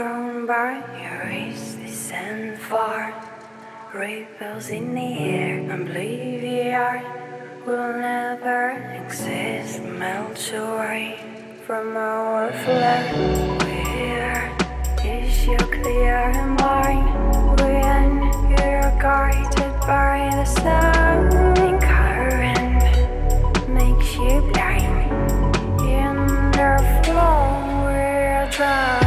strong by your wrist descend far. Ripples in the air, oblivion will never exist. Melt away from our flesh. Where is your clear mind when you're guided by the sounding current? Makes you blind in the flow. We're done.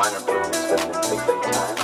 minor movements that will take their time.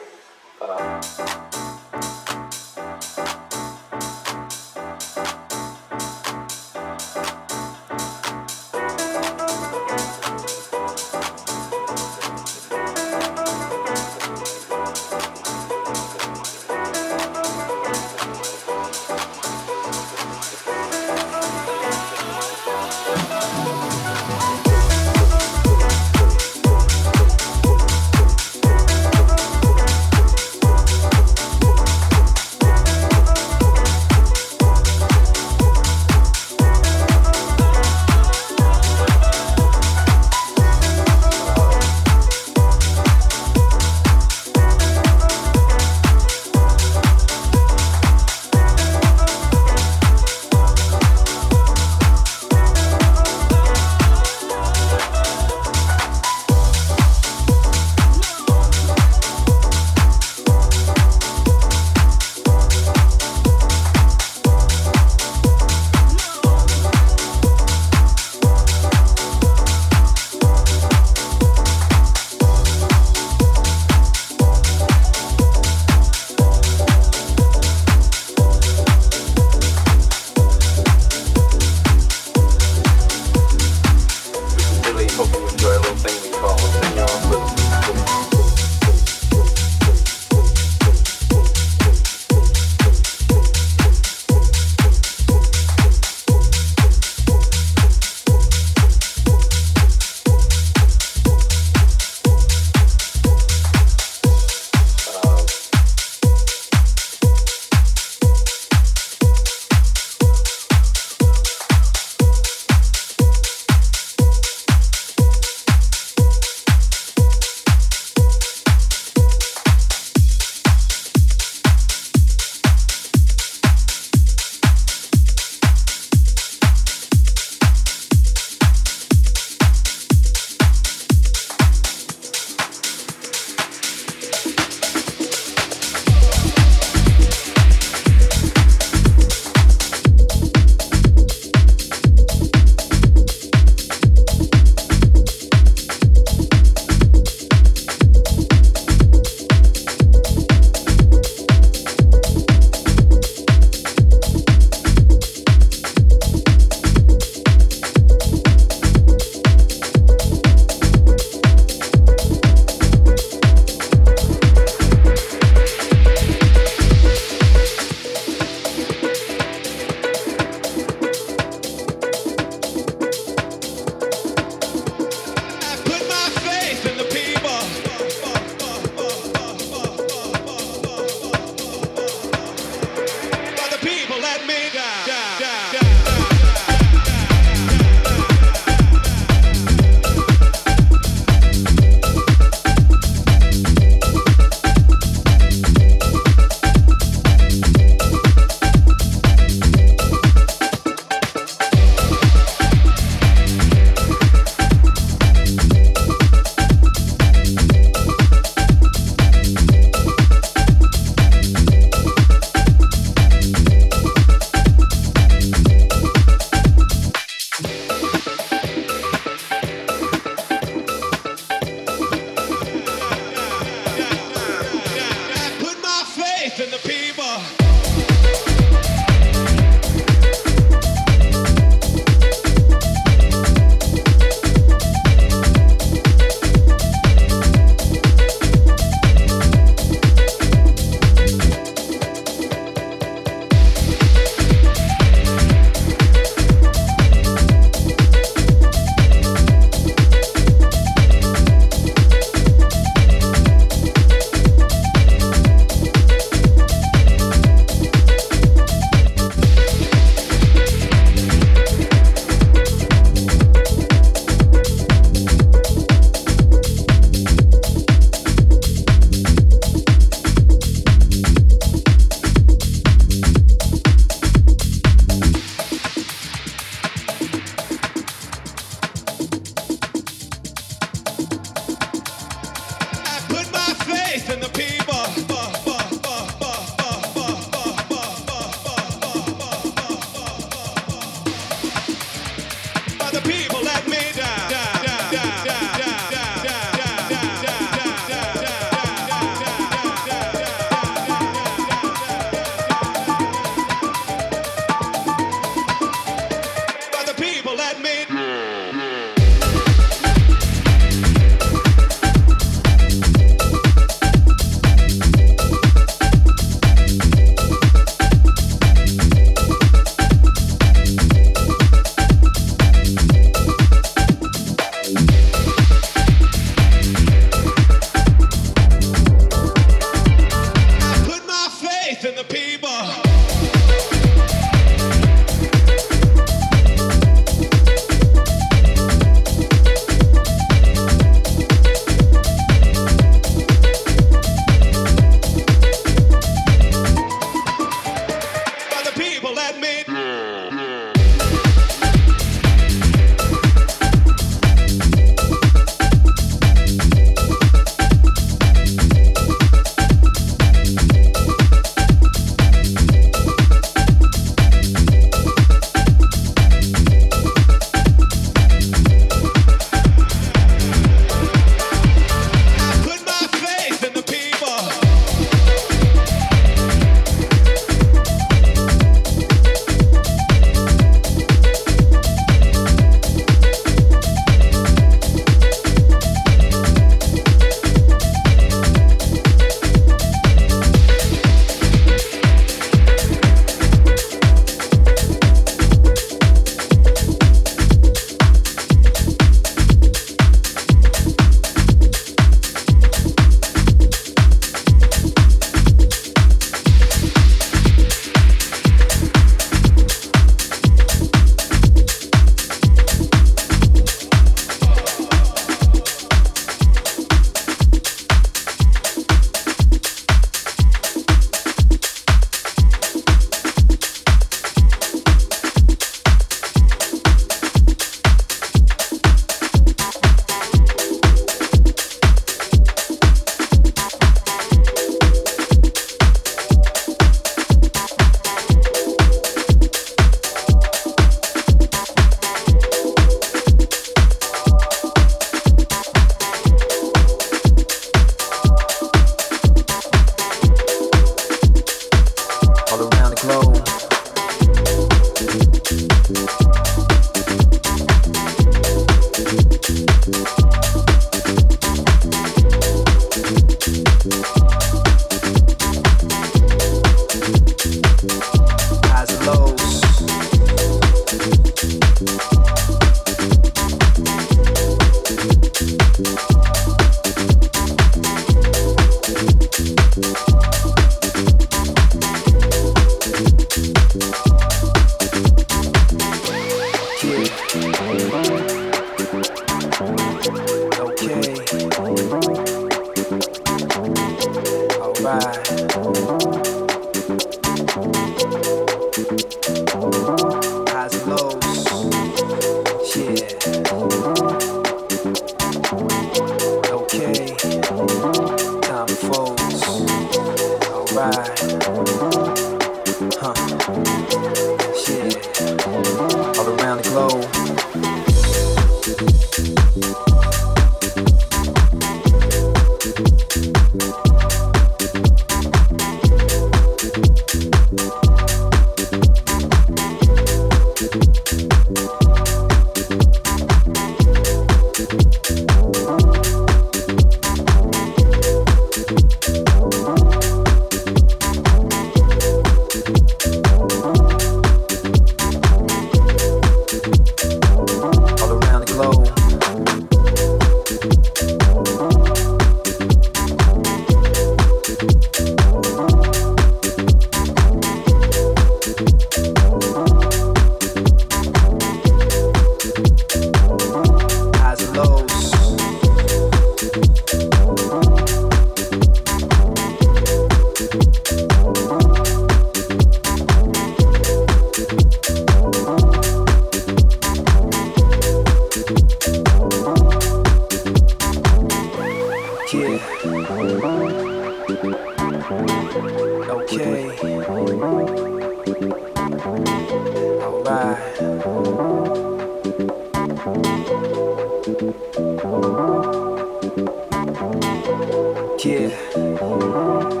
Yeah.